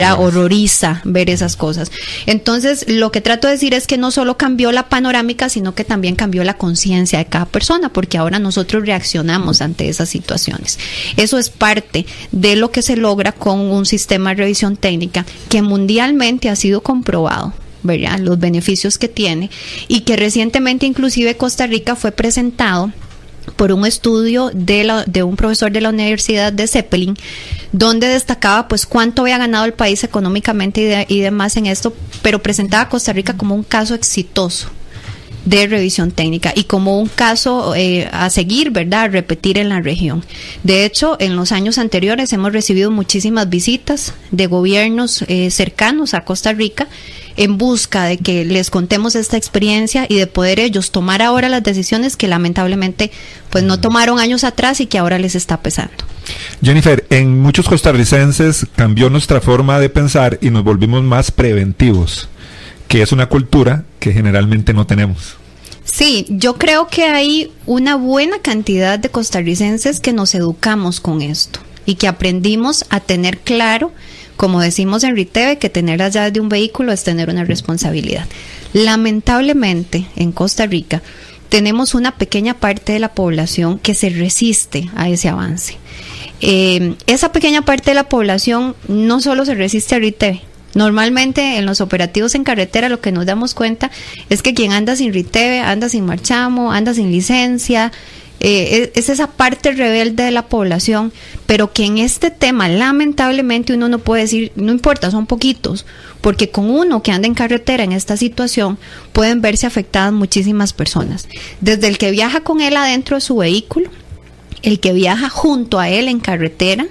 horroriza ver esas cosas. Entonces, lo que trato de decir es que no solo cambió la panorámica, sino que también cambió la conciencia de cada persona, porque ahora nosotros reaccionamos ante esas situaciones. Eso es parte de lo que se logra con un sistema de revisión técnica que mundialmente ha sido comprobado. ¿verdad? los beneficios que tiene y que recientemente inclusive Costa Rica fue presentado por un estudio de, la, de un profesor de la Universidad de Zeppelin, donde destacaba pues cuánto había ganado el país económicamente y, y demás en esto, pero presentaba a Costa Rica como un caso exitoso de revisión técnica y como un caso eh, a seguir, ¿verdad? A repetir en la región. De hecho, en los años anteriores hemos recibido muchísimas visitas de gobiernos eh, cercanos a Costa Rica en busca de que les contemos esta experiencia y de poder ellos tomar ahora las decisiones que lamentablemente pues no tomaron años atrás y que ahora les está pesando. Jennifer, en muchos costarricenses cambió nuestra forma de pensar y nos volvimos más preventivos, que es una cultura que generalmente no tenemos. Sí, yo creo que hay una buena cantidad de costarricenses que nos educamos con esto y que aprendimos a tener claro como decimos en Riteve, que tener las llaves de un vehículo es tener una responsabilidad. Lamentablemente, en Costa Rica, tenemos una pequeña parte de la población que se resiste a ese avance. Eh, esa pequeña parte de la población no solo se resiste a Riteve, Normalmente en los operativos en carretera lo que nos damos cuenta es que quien anda sin RITEVE, anda sin marchamo, anda sin licencia, eh, es esa parte rebelde de la población, pero que en este tema lamentablemente uno no puede decir, no importa, son poquitos, porque con uno que anda en carretera en esta situación pueden verse afectadas muchísimas personas, desde el que viaja con él adentro de su vehículo, el que viaja junto a él en carretera,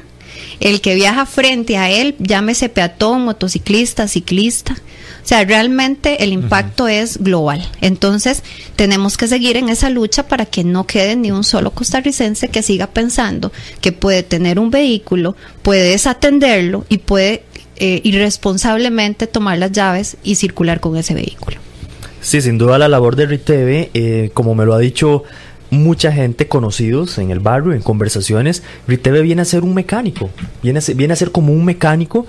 el que viaja frente a él, llámese peatón, motociclista, ciclista, o sea, realmente el impacto es global. Entonces, tenemos que seguir en esa lucha para que no quede ni un solo costarricense que siga pensando que puede tener un vehículo, puede desatenderlo y puede eh, irresponsablemente tomar las llaves y circular con ese vehículo. Sí, sin duda la labor de RITEVE, eh, como me lo ha dicho mucha gente conocidos en el barrio, en conversaciones, RITEVE viene a ser un mecánico, viene viene a ser como un mecánico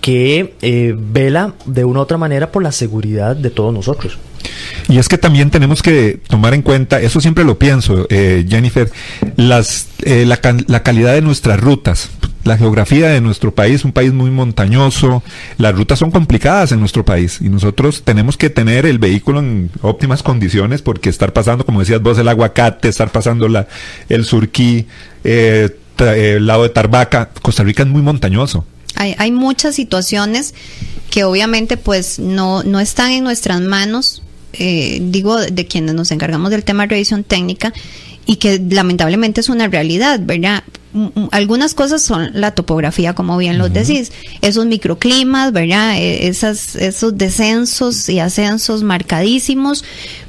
que eh, vela de una u otra manera por la seguridad de todos nosotros. Y es que también tenemos que tomar en cuenta, eso siempre lo pienso, eh, Jennifer, las, eh, la, la, calidad de nuestras rutas. La geografía de nuestro país, un país muy montañoso, las rutas son complicadas en nuestro país y nosotros tenemos que tener el vehículo en óptimas condiciones porque estar pasando, como decías vos, el aguacate, estar pasando la, el surquí, el lado de Tarbaca, Costa Rica es muy montañoso. Hay, hay muchas situaciones que obviamente pues no, no están en nuestras manos, eh, digo, de quienes nos encargamos del tema de revisión técnica y que lamentablemente es una realidad, ¿verdad? Algunas cosas son la topografía, como bien lo decís, esos microclimas, ¿verdad? E, esas, esos descensos y ascensos marcadísimos,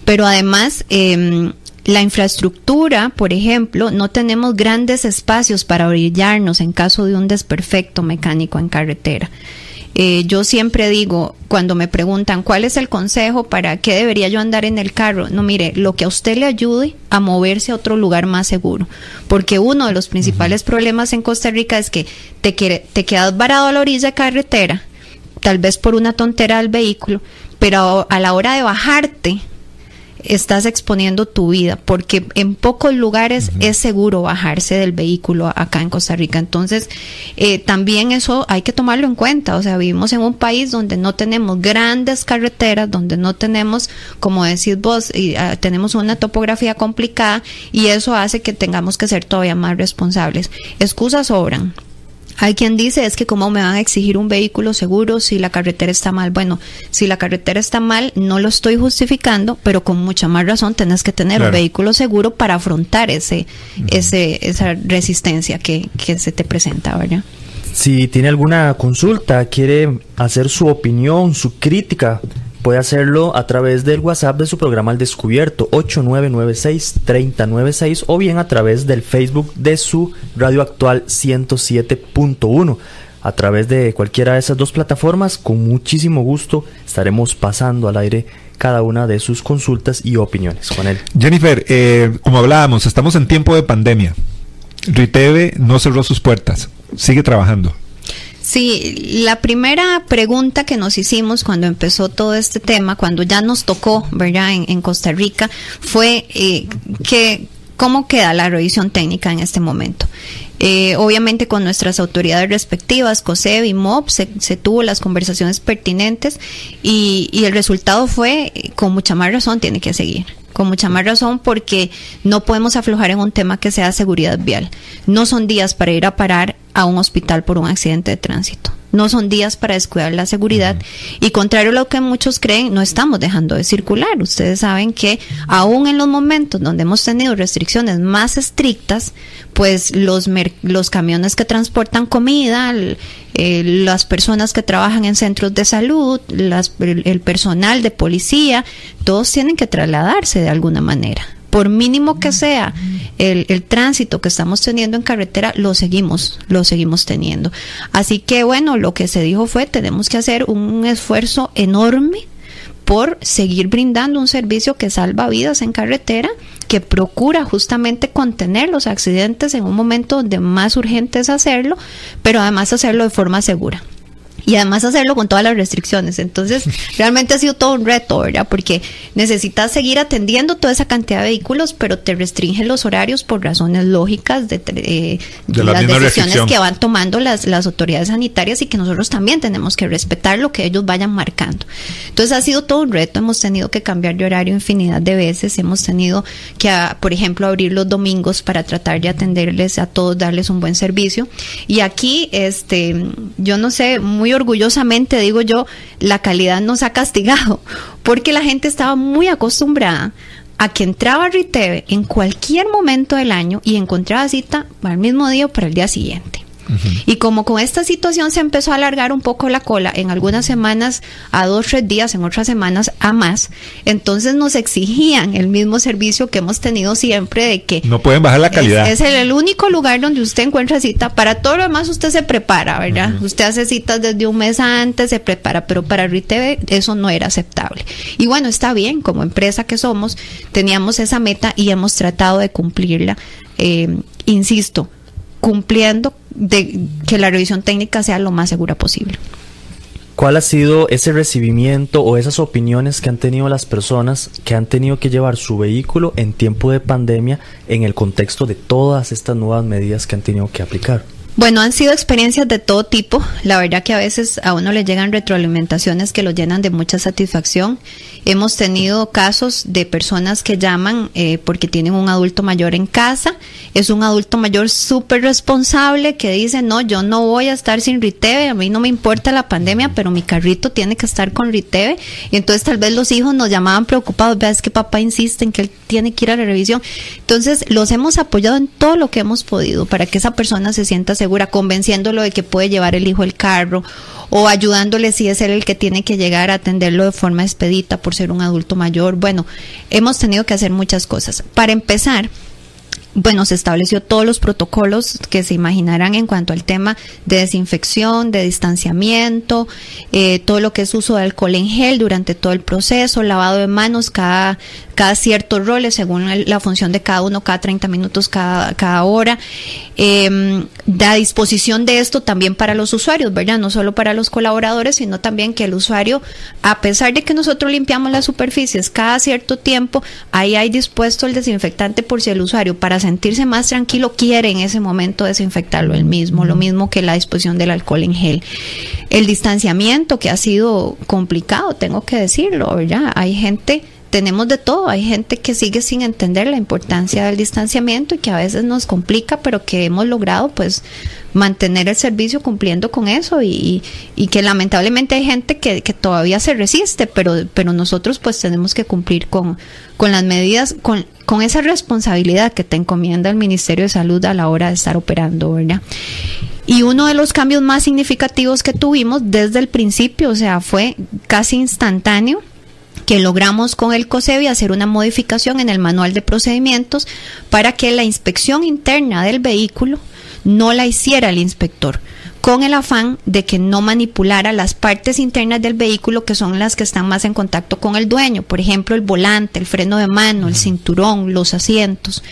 pero además eh, la infraestructura, por ejemplo, no tenemos grandes espacios para orillarnos en caso de un desperfecto mecánico en carretera. Eh, yo siempre digo, cuando me preguntan cuál es el consejo para qué debería yo andar en el carro, no mire, lo que a usted le ayude a moverse a otro lugar más seguro. Porque uno de los principales problemas en Costa Rica es que te, te quedas varado a la orilla de carretera, tal vez por una tontera del vehículo, pero a la hora de bajarte estás exponiendo tu vida, porque en pocos lugares es seguro bajarse del vehículo acá en Costa Rica. Entonces, eh, también eso hay que tomarlo en cuenta. O sea, vivimos en un país donde no tenemos grandes carreteras, donde no tenemos, como decís vos, y, ah, tenemos una topografía complicada y eso hace que tengamos que ser todavía más responsables. Excusas sobran, hay quien dice es que cómo me van a exigir un vehículo seguro si la carretera está mal. Bueno, si la carretera está mal, no lo estoy justificando, pero con mucha más razón tenés que tener un vehículo seguro para afrontar ese, ese, esa resistencia que, que se te presenta, ¿verdad? Si tiene alguna consulta, quiere hacer su opinión, su crítica, puede hacerlo a través del WhatsApp de su programa Al Descubierto 8996-3096 o bien a través del Facebook de su radio actual 107.1. A través de cualquiera de esas dos plataformas, con muchísimo gusto estaremos pasando al aire cada una de sus consultas y opiniones con él. Jennifer, eh, como hablábamos, estamos en tiempo de pandemia. Riteve no cerró sus puertas, sigue trabajando. Sí, la primera pregunta que nos hicimos cuando empezó todo este tema, cuando ya nos tocó, ¿verdad?, en, Costa Rica, fue eh, que cómo queda la revisión técnica en este momento. Eh, obviamente con nuestras autoridades respectivas, COSEB y MOB, se, tuvo las conversaciones pertinentes y, y el resultado fue, con mucha más razón, tiene que seguir con mucha más razón porque no podemos aflojar en un tema que sea seguridad vial. No son días para ir a parar a un hospital por un accidente de tránsito. No son días para descuidar la seguridad y contrario a lo que muchos creen, no estamos dejando de circular. Ustedes saben que aún en los momentos donde hemos tenido restricciones más estrictas, pues los, los camiones que transportan comida, eh, las personas que trabajan en centros de salud, el personal de policía, todos tienen que trasladarse de alguna manera por mínimo que sea el, el, tránsito que estamos teniendo en carretera, lo seguimos, lo seguimos teniendo. Así que bueno, lo que se dijo fue, tenemos que hacer un esfuerzo enorme por seguir brindando un servicio que salva vidas en carretera, que procura justamente contener los accidentes en un momento donde más urgente es hacerlo, pero además hacerlo de forma segura y además hacerlo con todas las restricciones. Entonces, realmente ha sido todo un reto, ¿verdad? Porque necesitas seguir atendiendo toda esa cantidad de vehículos, pero te restringen los horarios por razones lógicas de, eh, las decisiones que van tomando las, las autoridades sanitarias y que nosotros también tenemos que respetar lo que ellos vayan marcando. Entonces, ha sido todo un reto. Hemos tenido que cambiar de horario infinidad de veces. Hemos tenido que, ah, por ejemplo, abrir los domingos para tratar de atenderles a todos, darles un buen servicio. Y aquí, este, yo no sé, muy orgullosamente digo yo, la calidad nos ha castigado, porque la gente estaba muy acostumbrada a que entraba Riteve en cualquier momento del año y encontraba cita para el mismo día o para el día siguiente. Y como con esta situación se empezó a alargar un poco la cola, en algunas semanas a dos, tres días, en otras semanas a más, entonces nos exigían el mismo servicio que hemos tenido siempre de que... No pueden bajar la calidad. Es, el, único lugar donde usted encuentra cita. Para todo lo demás usted se prepara, ¿verdad? Usted hace citas desde un mes antes, se prepara, pero para RITV eso no era aceptable. Y bueno, está bien, como empresa que somos, teníamos esa meta y hemos tratado de cumplirla. Eh, insisto, cumpliendo de que la revisión técnica sea lo más segura posible. ¿Cuál ha sido ese recibimiento o esas opiniones que han tenido las personas que han tenido que llevar su vehículo en tiempo de pandemia en el contexto de todas estas nuevas medidas que han tenido que aplicar? Bueno, han sido experiencias de todo tipo. La verdad que a veces a uno le llegan retroalimentaciones que lo llenan de mucha satisfacción. Hemos tenido casos de personas que llaman eh, porque tienen un adulto mayor en casa. Es un adulto mayor súper responsable que dice, no, yo no voy a estar sin Riteve, a mí no me importa la pandemia, pero mi carrito tiene que estar con Riteve. Y entonces tal vez los hijos nos llamaban preocupados, veas que papá insiste en que él tiene que ir a la revisión. Entonces los hemos apoyado en todo lo que hemos podido para que esa persona se sienta segura convenciéndolo de que puede llevar el hijo el carro o ayudándole si es él el que tiene que llegar a atenderlo de forma expedita por ser un adulto mayor. Bueno, hemos tenido que hacer muchas cosas. Para empezar, bueno, se estableció todos los protocolos que se imaginarán en cuanto al tema de desinfección, de distanciamiento, eh, todo lo que es uso de alcohol en gel durante todo el proceso, lavado de manos cada, cada ciertos roles según la función de cada uno, cada 30 minutos, cada, cada hora. Eh, da disposición de esto también para los usuarios, ¿verdad? No solo para los colaboradores, sino también que el usuario, a pesar de que nosotros limpiamos las superficies cada cierto tiempo, ahí hay dispuesto el desinfectante por si el usuario para sentirse más tranquilo, quiere en ese momento desinfectarlo el mismo, lo mismo que la disposición del alcohol en gel. El distanciamiento que ha sido complicado, tengo que decirlo, ¿verdad? Hay gente tenemos de todo. Hay gente que sigue sin entender la importancia del distanciamiento y que a veces nos complica, pero que hemos logrado pues mantener el servicio cumpliendo con eso y, que lamentablemente hay gente que, que, todavía se resiste, pero, pero nosotros pues tenemos que cumplir con, con las medidas, con, con esa responsabilidad que te encomienda el Ministerio de Salud a la hora de estar operando, ¿verdad? Y uno de los cambios más significativos que tuvimos desde el principio, o sea, fue casi instantáneo, que logramos con el COSEBI hacer una modificación en el manual de procedimientos para que la inspección interna del vehículo no la hiciera el inspector con el afán de que no manipulara las partes internas del vehículo que son las que están más en contacto con el dueño, por ejemplo el volante, el freno de mano, el cinturón, los asientos.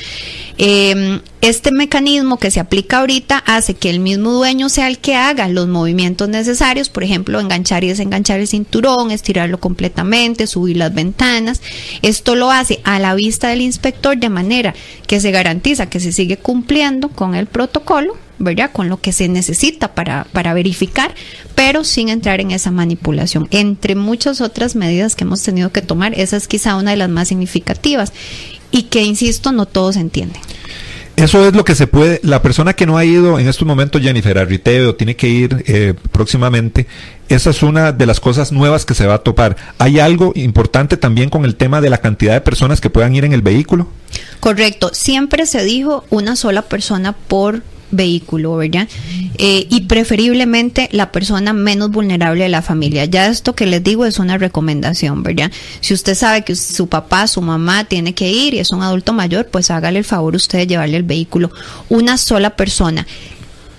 Em, este mecanismo que se aplica ahorita hace que el mismo dueño sea el que haga los movimientos necesarios, por ejemplo, enganchar y desenganchar el cinturón, estirarlo completamente, subir las ventanas. Esto lo hace a la vista del inspector de manera que se garantiza que se sigue cumpliendo con el protocolo ¿verdad? Con lo que se necesita para, para verificar, pero sin entrar en esa manipulación. Entre muchas otras medidas que hemos tenido que tomar, esa es quizá una de las más significativas y que, insisto, no todos entienden. Eso es lo que se puede, la persona que no ha ido en estos momentos, Jennifer, a tiene que ir eh, próximamente, esa es una de las cosas nuevas que se va a topar. ¿Hay algo importante también con el tema de la cantidad de personas que puedan ir en el vehículo? Correcto, siempre se dijo una sola persona por vehículo, ¿verdad? Eh, y preferiblemente la persona menos vulnerable de la familia. Ya esto que les digo es una recomendación, ¿verdad? Si usted sabe que su papá, su mamá tiene que ir y es un adulto mayor, pues hágale el favor usted de llevarle el vehículo. Una sola persona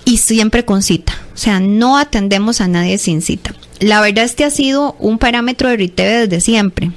y siempre con cita. O sea, no atendemos a nadie sin cita. La verdad es que ha sido un parámetro de RITEVE desde siempre.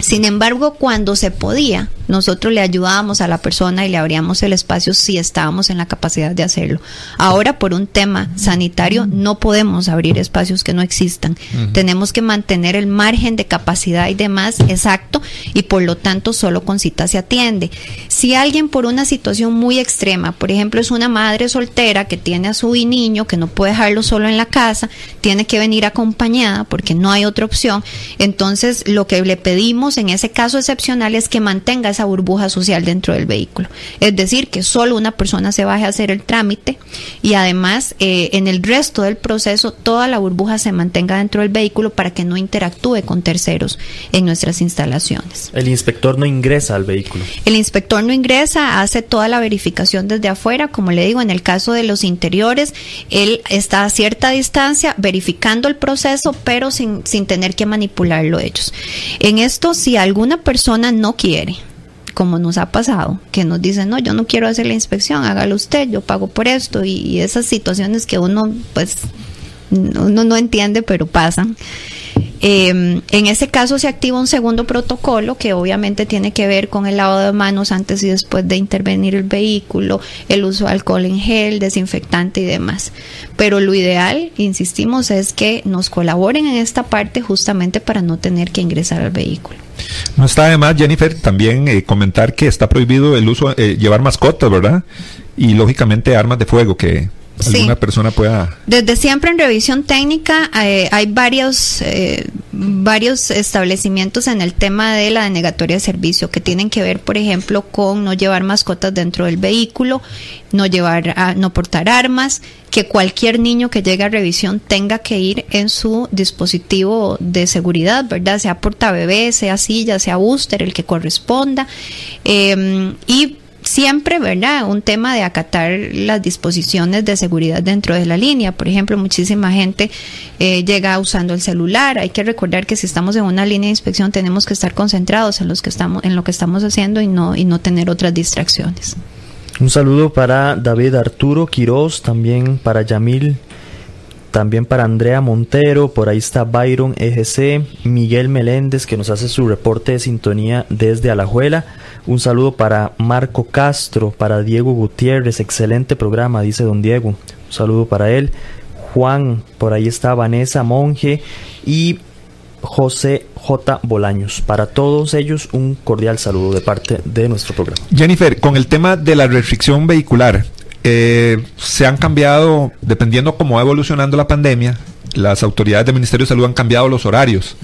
Sin embargo, cuando se podía, nosotros le ayudábamos a la persona y le abríamos el espacio si estábamos en la capacidad de hacerlo. Ahora, por un tema sanitario, no podemos abrir espacios que no existan. Tenemos que mantener el margen de capacidad y demás exacto y por lo tanto solo con cita se atiende. Si alguien por una situación muy extrema, por ejemplo, es una madre soltera que tiene a su niño, que no puede dejarlo solo en la casa, tiene que venir acompañada porque no hay otra opción, entonces lo que le pedimos en ese caso excepcional es que mantenga esa burbuja social dentro del vehículo. Es decir, que solo una persona se baje a hacer el trámite y además eh, en el resto del proceso toda la burbuja se mantenga dentro del vehículo para que no interactúe con terceros en nuestras instalaciones. El inspector no ingresa al vehículo. El inspector no ingresa, hace toda la verificación desde afuera, como le digo, en el caso de los interiores, él está a cierta distancia verificando el proceso, pero sin, sin tener que manipularlo ellos. En esto, si alguna persona no quiere, como nos ha pasado, que nos dicen, no, yo no quiero hacer la inspección, hágalo usted, yo pago por esto, y, esas situaciones que uno, pues, uno no entiende, pero pasan. Em, en ese caso se activa un segundo protocolo que obviamente tiene que ver con el lavado de manos antes y después de intervenir el vehículo, el uso de alcohol en gel, desinfectante y demás. Pero lo ideal, insistimos, es que nos colaboren en esta parte justamente para no tener que ingresar al vehículo. No está además, Jennifer, también eh, comentar que está prohibido el uso, eh, llevar mascotas, ¿verdad? Y lógicamente armas de fuego que alguna persona pueda. Desde siempre en revisión técnica eh, hay varios eh, varios establecimientos en el tema de la denegatoria de servicio que tienen que ver, por ejemplo, con no llevar mascotas dentro del vehículo, no llevar, a, no portar armas, que cualquier niño que llegue a revisión tenga que ir en su dispositivo de seguridad, ¿verdad? Sea portabebé, sea silla, sea booster, el que corresponda. Eh, y siempre, ¿verdad? Un tema de acatar las disposiciones de seguridad dentro de la línea. Por ejemplo, muchísima gente eh, llega usando el celular. Hay que recordar que si estamos en una línea de inspección tenemos que estar concentrados en, los que estamos, en lo que estamos haciendo y no, y no tener otras distracciones. Un saludo para David Arturo Quiroz, también para Yamil también para Andrea Montero, por ahí está Byron EGC, Miguel Meléndez que nos hace su reporte de sintonía desde Alajuela. Un saludo para Marco Castro, para Diego Gutiérrez, excelente programa, dice don Diego. Un saludo para él. Juan, por ahí está Vanessa Monje y José J. Bolaños. Para todos ellos, un cordial saludo de parte de nuestro programa. Jennifer, con el tema de la restricción vehicular, eh, se han cambiado, dependiendo cómo va evolucionando la pandemia, las autoridades del Ministerio de Salud han cambiado los horarios.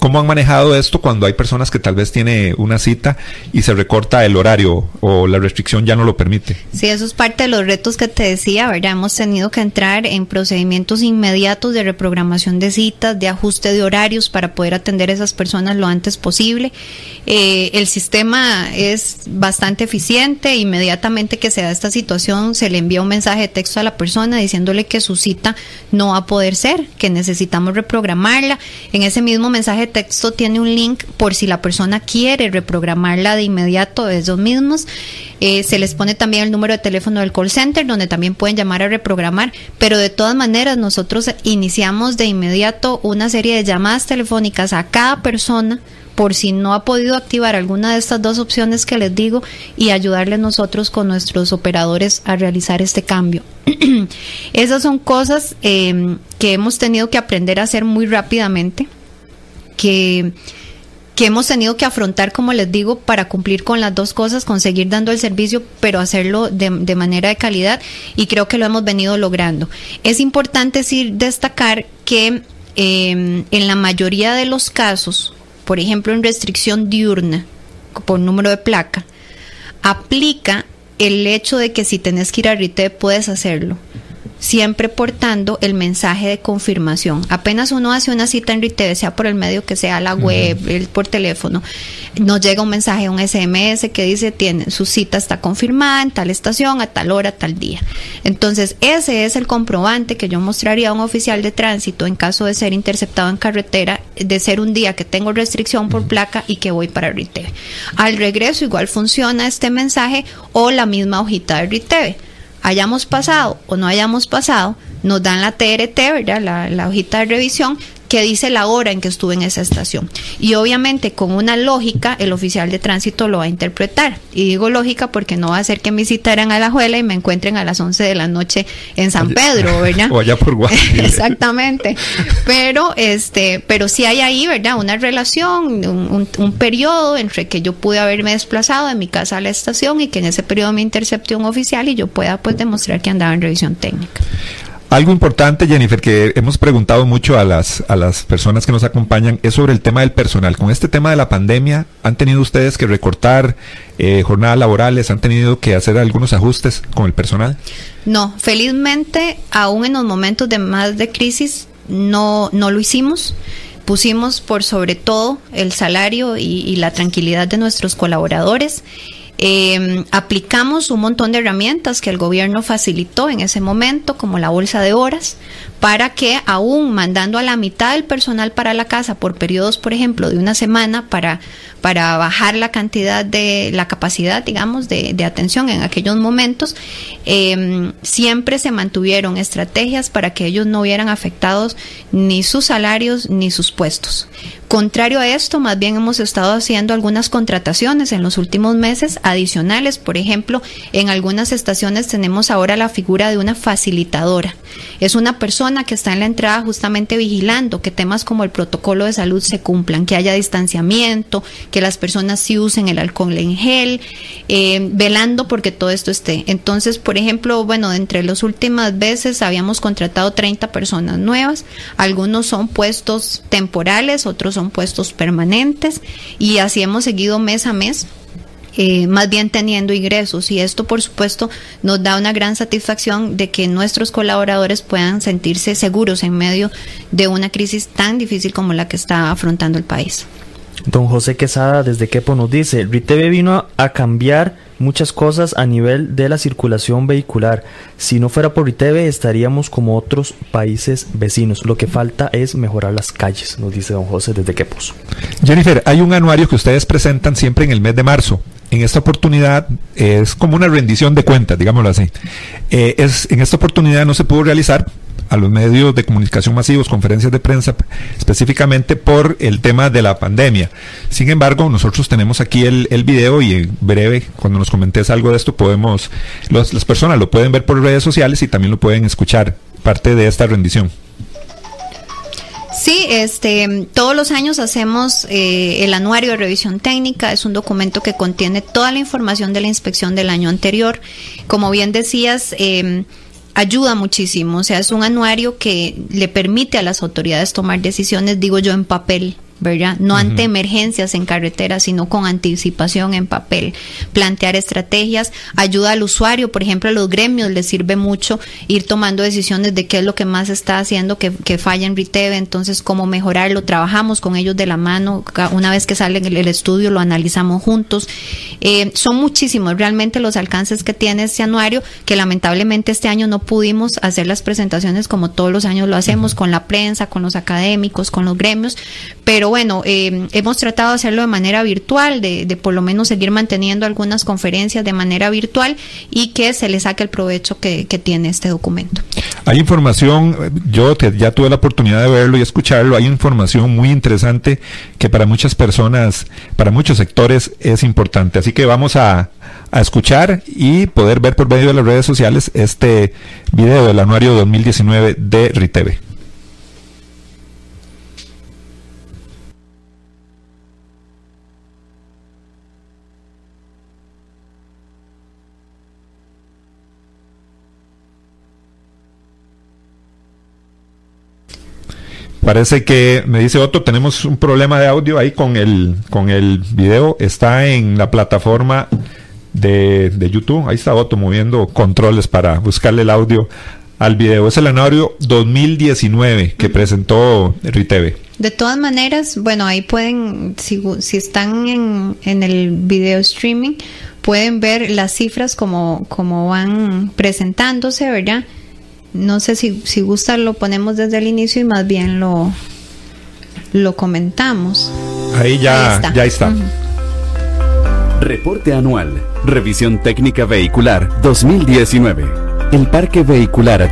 ¿Cómo han manejado esto cuando hay personas que tal vez tiene una cita y se recorta el horario o la restricción ya no lo permite? Sí, eso es parte de los retos que te decía, ¿verdad? Hemos tenido que entrar en procedimientos inmediatos de reprogramación de citas, de ajuste de horarios para poder atender a esas personas lo antes posible. Eh, el sistema es bastante eficiente, inmediatamente que se da esta situación se le envía un mensaje de texto a la persona diciéndole que su cita no va a poder ser, que necesitamos reprogramarla. En ese mismo mensaje texto tiene un link por si la persona quiere reprogramarla de inmediato de esos mismos. Eh, se les pone también el número de teléfono del call center donde también pueden llamar a reprogramar, pero de todas maneras nosotros iniciamos de inmediato una serie de llamadas telefónicas a cada persona por si no ha podido activar alguna de estas dos opciones que les digo y ayudarle nosotros con nuestros operadores a realizar este cambio. Esas son cosas em, que hemos tenido que aprender a hacer muy rápidamente, que, que hemos tenido que afrontar, como les digo, para cumplir con las dos cosas, conseguir dando el servicio, pero hacerlo de, de manera de calidad y creo que lo hemos venido logrando. Es importante decir, destacar que em, en la mayoría de los casos, por ejemplo, en restricción diurna por número de placa, aplica el hecho de que si tenés que ir a RITE puedes hacerlo siempre portando el mensaje de confirmación. Apenas uno hace una cita en RITEV, sea por el medio que sea, la web, por teléfono, nos llega un mensaje, un SMS que dice, tiene, su cita está confirmada en tal estación, a tal hora, tal día. Entonces, ese es el comprobante que yo mostraría a un oficial de tránsito en caso de ser interceptado en carretera, de ser un día que tengo restricción por placa y que voy para RITEV. Al regreso igual funciona este mensaje o la misma hojita de RITEV hayamos pasado o no hayamos pasado, nos dan la TRT, ¿verdad? La, la, hojita de revisión que dice la hora en que estuve en esa estación. Y obviamente con una lógica el oficial de tránsito lo va a interpretar. Y digo lógica porque no va a ser que me citaran a la juela y me encuentren a las 11 de la noche en San Pedro, ¿verdad? O allá por Guadalajara. Exactamente. Pero este, pero sí hay ahí, ¿verdad? Una relación, un, un, un, periodo entre que yo pude haberme desplazado de mi casa a la estación y que en ese periodo me intercepte un oficial y yo pueda pues demostrar que andaba en revisión técnica. Algo importante, Jennifer, que hemos preguntado mucho a las, a las personas que nos acompañan, es sobre el tema del personal. Con este tema de la pandemia, ¿han tenido ustedes que recortar eh, jornadas laborales? ¿Han tenido que hacer algunos ajustes con el personal? No, felizmente, aún en los momentos de más de crisis, no, no lo hicimos pusimos por sobre todo el salario y, y, la tranquilidad de nuestros colaboradores eh, aplicamos un montón de herramientas que el gobierno facilitó en ese momento, como la bolsa de horas, para que aún mandando a la mitad del personal para la casa por periodos, por ejemplo, de una semana para, para bajar la cantidad de la capacidad, digamos, de, de atención en aquellos momentos, eh, siempre se mantuvieron estrategias para que ellos no hubieran afectados ni sus salarios ni sus puestos. Contrario a esto, más bien hemos estado haciendo algunas contrataciones en los últimos meses adicionales. Por ejemplo, en algunas estaciones tenemos ahora la figura de una facilitadora. Es una persona que está en la entrada justamente vigilando que temas como el protocolo de salud se cumplan, que haya distanciamiento, que las personas sí usen el alcohol en gel, eh, velando porque todo esto esté. Entonces, por ejemplo, bueno, entre las últimas veces habíamos contratado 30 personas nuevas. Algunos son puestos temporales, otros son puestos permanentes y así hemos seguido mes a mes. Eh, más bien teniendo ingresos y esto por supuesto nos da una gran satisfacción de que nuestros colaboradores puedan sentirse seguros en medio de una crisis tan difícil como la que está afrontando el país. Don José Quesada desde Quepo nos dice, RITEV vino a cambiar muchas cosas a nivel de la circulación vehicular. Si no fuera por RITEV estaríamos como otros países vecinos. Lo que falta es mejorar las calles, nos dice don José desde Quepos. Jennifer, hay un anuario que ustedes presentan siempre en el mes de marzo. En esta oportunidad es como una rendición de cuentas, digámoslo así. Eh, es, en esta oportunidad no se pudo realizar a los medios de comunicación masivos, conferencias de prensa, específicamente por el tema de la pandemia. Sin embargo, nosotros tenemos aquí el, video y en breve, cuando nos comentes algo de esto, podemos, las personas lo pueden ver por redes sociales y también lo pueden escuchar, parte de esta rendición. Sí, este, todos los años hacemos eh, el anuario de revisión técnica. Es un documento que contiene toda la información de la inspección del año anterior. Como bien decías, eh, ayuda muchísimo. O sea, es un anuario que le permite a las autoridades tomar decisiones, digo yo, en papel. ¿Verdad? No uh -huh. ante emergencias en carretera, sino con anticipación en papel. Plantear estrategias, ayuda al usuario, por ejemplo, a los gremios les sirve mucho ir tomando decisiones de qué es lo que más está haciendo que, que falla en RITEV, entonces cómo mejorarlo. Trabajamos con ellos de la mano, una vez que sale el, el estudio lo analizamos juntos. Eh, son muchísimos realmente los alcances que tiene este anuario, que lamentablemente este año no pudimos hacer las presentaciones como todos los años lo hacemos, uh -huh. con la prensa, con los académicos, con los gremios, pero bueno, eh, hemos tratado de hacerlo de manera virtual, de, por lo menos seguir manteniendo algunas conferencias de manera virtual y que se le saque el provecho que, tiene este documento. Hay información, yo te, ya tuve la oportunidad de verlo y escucharlo, hay información muy interesante que para muchas personas, para muchos sectores es importante. Así que vamos a, a escuchar y poder ver por medio de las redes sociales este video del anuario 2019 de RITEVE. Parece que me dice Otto, tenemos un problema de audio ahí con el con el video. Está en la plataforma de, de YouTube. Ahí está Otto moviendo controles para buscarle el audio al video. Es el anuario 2019 que presentó RITV. De todas maneras, bueno, ahí pueden, si, si están en, en, el video streaming, pueden ver las cifras como, como van presentándose, ¿verdad? No sé si, si gusta lo ponemos desde el inicio y más bien lo, lo comentamos. Ahí ya está. Ya está. Uh -huh. Reporte anual. Revisión técnica vehicular 2019. El parque vehicular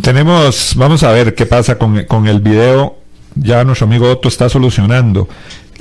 Tenemos, vamos a ver qué pasa con, con el video ya nuestro amigo Otto está solucionando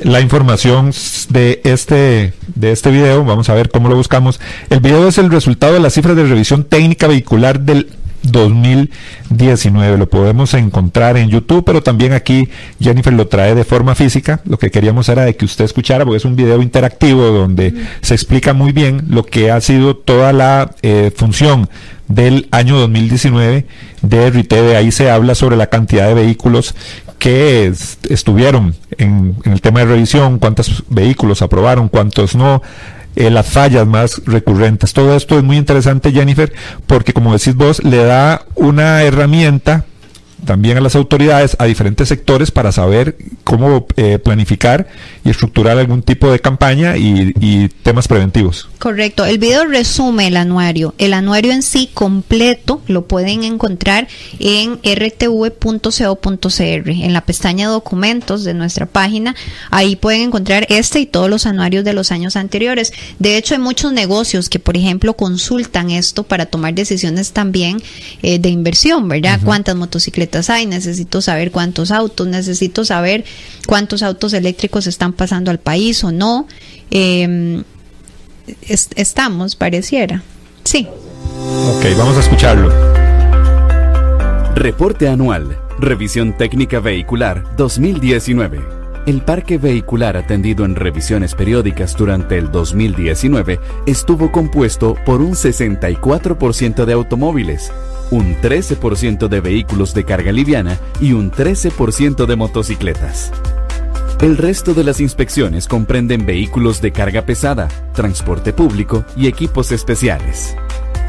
la información de este de este video, vamos a ver cómo lo buscamos. El video es el resultado de las cifras de revisión técnica vehicular del 2019. Lo podemos encontrar en YouTube, pero también aquí Jennifer lo trae de forma física. Lo que queríamos era de que usted escuchara, porque es un video interactivo donde se explica muy bien lo que ha sido toda la eh, función del año 2019 de RITEVE. Ahí se habla sobre la cantidad de vehículos que est estuvieron en, en, el tema de revisión, cuántos vehículos aprobaron, cuántos no, eh, las fallas más recurrentes. Todo esto es muy interesante, Jennifer, porque como decís vos, le da una herramienta también a las autoridades, a diferentes sectores para saber cómo eh, planificar y estructurar algún tipo de campaña y, y, temas preventivos. Correcto. El video resume el anuario. El anuario en sí completo lo pueden encontrar en rtv.co.cr, en la pestaña documentos de nuestra página. Ahí pueden encontrar este y todos los anuarios de los años anteriores. De hecho, hay muchos negocios que, por ejemplo, consultan esto para tomar decisiones también eh, de inversión, ¿verdad? Uh -huh. ¿Cuántas motocicletas hay, necesito saber cuántos autos, necesito saber cuántos autos eléctricos están pasando al país o no. Eh, es, estamos, pareciera. Sí. Ok, vamos a escucharlo. Reporte anual, revisión técnica vehicular 2019. El parque vehicular atendido en revisiones periódicas durante el 2019 estuvo compuesto por un 64% de automóviles, un 13% de vehículos de carga liviana y un 13% de motocicletas. El resto de las inspecciones comprenden vehículos de carga pesada, transporte público y equipos especiales.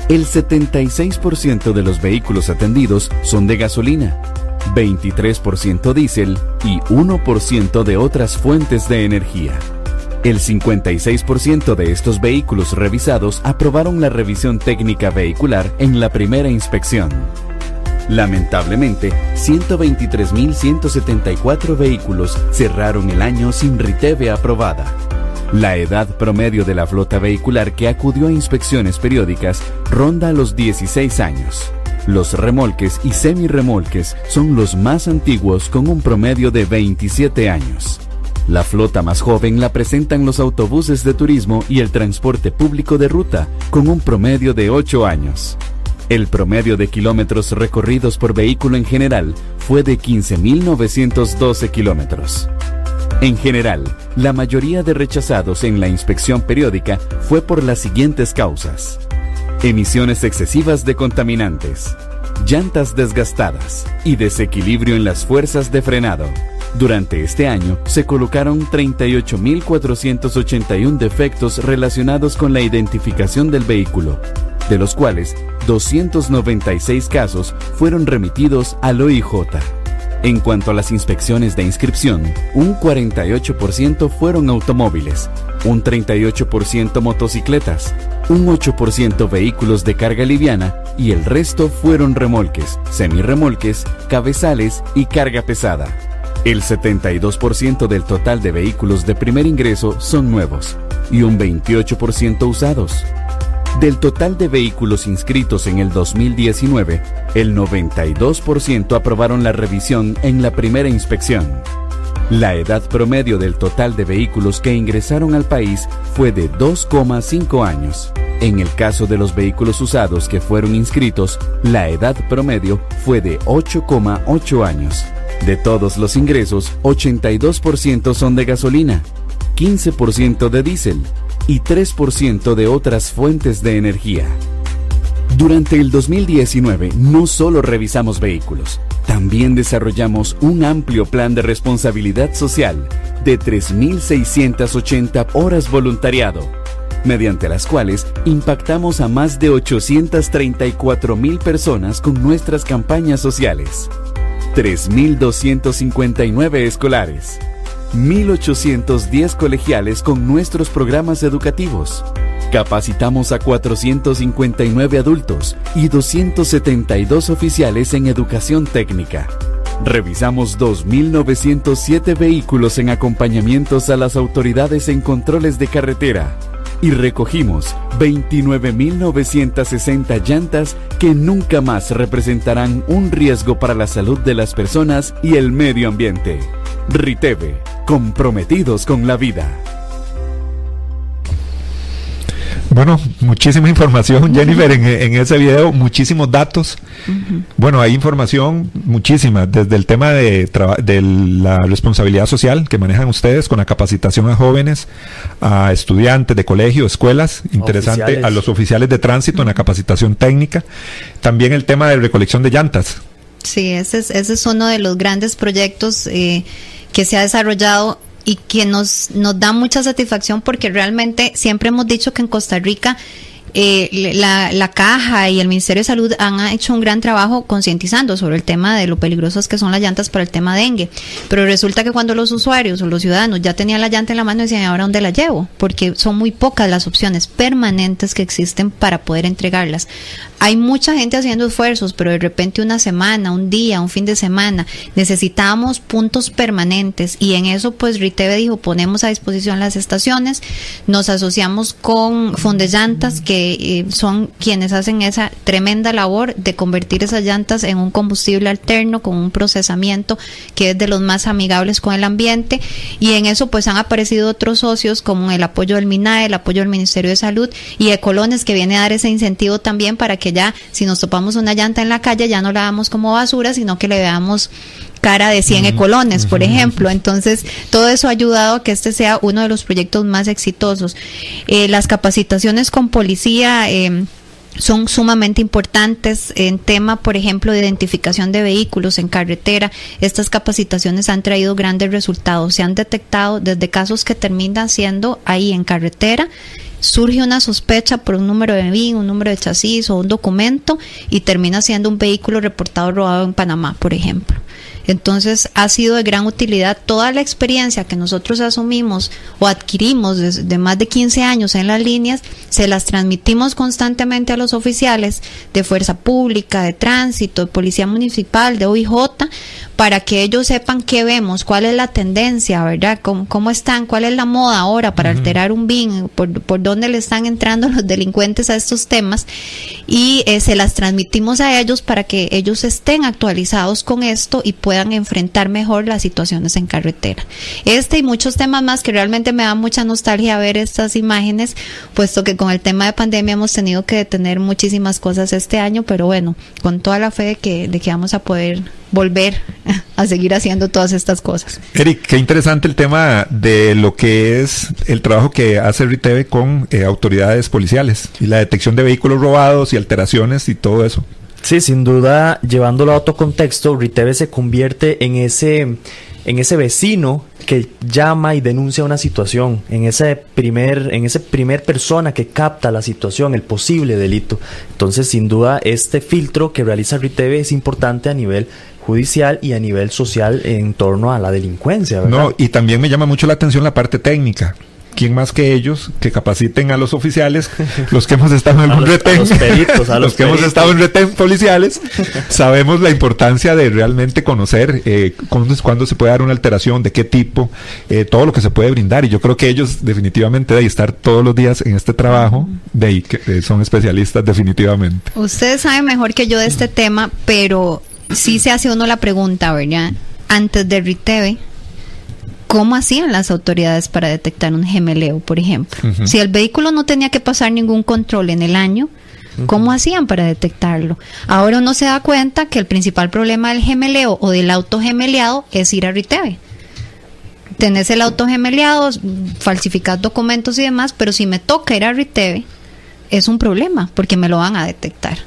El 76% de los vehículos atendidos son de gasolina, 23% diésel y 1% de otras fuentes de energía. El 56% de estos vehículos revisados aprobaron la revisión técnica vehicular en la primera inspección. Lamentablemente, 123.174 vehículos cerraron el año sin RITEVE aprobada. La edad promedio de la flota vehicular que acudió a inspecciones periódicas ronda los 16 años. Los remolques y semirremolques son los más antiguos con un promedio de 27 años. La flota más joven la presentan los autobuses de turismo y el transporte público de ruta, con un promedio de 8 años. El promedio de kilómetros recorridos por vehículo en general fue de 15.912 kilómetros. En general, la mayoría de rechazados en la inspección periódica fue por las siguientes causas. Emisiones excesivas de contaminantes, llantas desgastadas y desequilibrio en las fuerzas de frenado. Durante este año se colocaron 38.481 defectos relacionados con la identificación del vehículo, de los cuales 296 casos fueron remitidos al OIJ. En cuanto a las inspecciones de inscripción, un 48% fueron automóviles, un 38% motocicletas, un 8% vehículos de carga liviana y el resto fueron remolques, semirremolques, cabezales y carga pesada. El 72% del total de vehículos de primer ingreso son nuevos y un 28% usados. Del total de vehículos inscritos en el 2019, el 92% aprobaron la revisión en la primera inspección. La edad promedio del total de vehículos que ingresaron al país fue de 2,5 años. En el caso de los vehículos usados que fueron inscritos, la edad promedio fue de 8,8 años. De todos los ingresos, 82% son de gasolina, 15% de diésel y 3% de otras fuentes de energía. Durante el 2019 no solo revisamos vehículos, también desarrollamos un amplio plan de responsabilidad social de 3.680 horas voluntariado, mediante las cuales impactamos a más de 834.000 personas con nuestras campañas sociales, 3.259 escolares, 1.810 colegiales con nuestros programas educativos. Capacitamos a 459 adultos y 272 oficiales en educación técnica. Revisamos 2.907 vehículos en acompañamientos a las autoridades en controles de carretera y recogimos 29.960 llantas que nunca más representarán un riesgo para la salud de las personas y el medio ambiente. Riteve, comprometidos con la vida. Bueno, muchísima información, Jennifer, en, ese video, muchísimos datos. Bueno, hay información muchísima, desde el tema de, de, la responsabilidad social que manejan ustedes con la capacitación a jóvenes, a estudiantes de colegio, escuelas, interesante, a los oficiales de tránsito en la capacitación técnica. También el tema de recolección de llantas. Sí, ese es, ese es uno de los grandes proyectos eh, que se ha desarrollado y que nos, nos da mucha satisfacción porque realmente siempre hemos dicho que en Costa Rica eh, la, la, caja y el Ministerio de Salud han hecho un gran trabajo concientizando sobre el tema de lo peligrosas que son las llantas para el tema dengue. Pero resulta que cuando los usuarios o los ciudadanos ya tenían la llanta en la mano, decían, ¿ahora dónde la llevo? Porque son muy pocas las opciones permanentes que existen para poder entregarlas. Hay mucha gente haciendo esfuerzos, pero de repente una semana, un día, un fin de semana, necesitamos puntos permanentes y en eso pues Riteve dijo, ponemos a disposición las estaciones, nos asociamos con Fondellantas que eh, son quienes hacen esa tremenda labor de convertir esas llantas en un combustible alterno con un procesamiento que es de los más amigables con el ambiente. Y en eso pues han aparecido otros socios como el apoyo del MINAE, el apoyo del Ministerio de Salud y Ecolones que viene a dar ese incentivo también para que ya si nos topamos una llanta en la calle ya no la damos como basura sino que le veamos cara de 100 ecolones, por ejemplo. Entonces, todo eso ha ayudado a que este sea uno de los proyectos más exitosos. Eh, las capacitaciones con policía. Eh, son sumamente importantes en tema, por ejemplo, de identificación de vehículos en carretera. Estas capacitaciones han traído grandes resultados. Se han detectado desde casos que terminan siendo ahí en carretera. Surge una sospecha por un número de BIN, un número de chasis o un documento y termina siendo un vehículo reportado robado en Panamá, por ejemplo. Entonces ha sido de gran utilidad toda la experiencia que nosotros asumimos o adquirimos de, más de 15 años en las líneas, se las transmitimos constantemente a los oficiales de fuerza pública, de tránsito, de policía municipal, de OIJ, para que ellos sepan qué vemos, cuál es la tendencia, ¿verdad? ¿Cómo, están? ¿Cuál es la moda ahora para alterar un BIN? Por, ¿Por, dónde le están entrando los delincuentes a estos temas? Y eh, se las transmitimos a ellos para que ellos estén actualizados con esto y puedan enfrentar mejor las situaciones en carretera. Este y muchos temas más que realmente me da mucha nostalgia ver estas imágenes, puesto que con el tema de pandemia hemos tenido que detener muchísimas cosas este año, pero bueno, con toda la fe de que, de que vamos a poder volver a seguir haciendo todas estas cosas. Eric, qué interesante el tema de lo que es el trabajo que hace RITEVE con eh, autoridades policiales y la detección de vehículos robados y alteraciones y todo eso. Sí, sin duda, llevándolo a otro contexto, RITEVE se convierte en ese en ese vecino que llama y denuncia una situación, en ese primer, en ese primer persona que capta la situación, el posible delito. Entonces, sin duda, este filtro que realiza RITEVE es importante a nivel judicial y a nivel social en torno a la delincuencia. ¿verdad? No, y también me llama mucho la atención la parte técnica. ¿Quién más que ellos que capaciten a los oficiales, los que hemos estado en A un los- a retén, los peritos, a los que hemos estado en retén policiales, sabemos la importancia de realmente conocer eh, cuándo, cuándo se puede dar una alteración, de qué tipo, eh, todo lo que se puede brindar. Y yo creo que ellos definitivamente de ahí estar todos los días en este trabajo, de ahí que eh, son especialistas definitivamente. Ustedes saben mejor que yo de este tema, pero sí se hace uno la pregunta, ¿verdad? Antes de Riteve, ¿cómo hacían las autoridades para detectar un gemeleo, por ejemplo? Si el vehículo no tenía que pasar ningún control en el año, ¿cómo hacían para detectarlo? Ahora uno se da cuenta que el principal problema del gemeleo o del auto gemeleado es ir a Riteve. Tenés el auto gemeleado, falsificar documentos y demás, pero si me toca ir a Riteve, es un problema porque me lo van a detectar.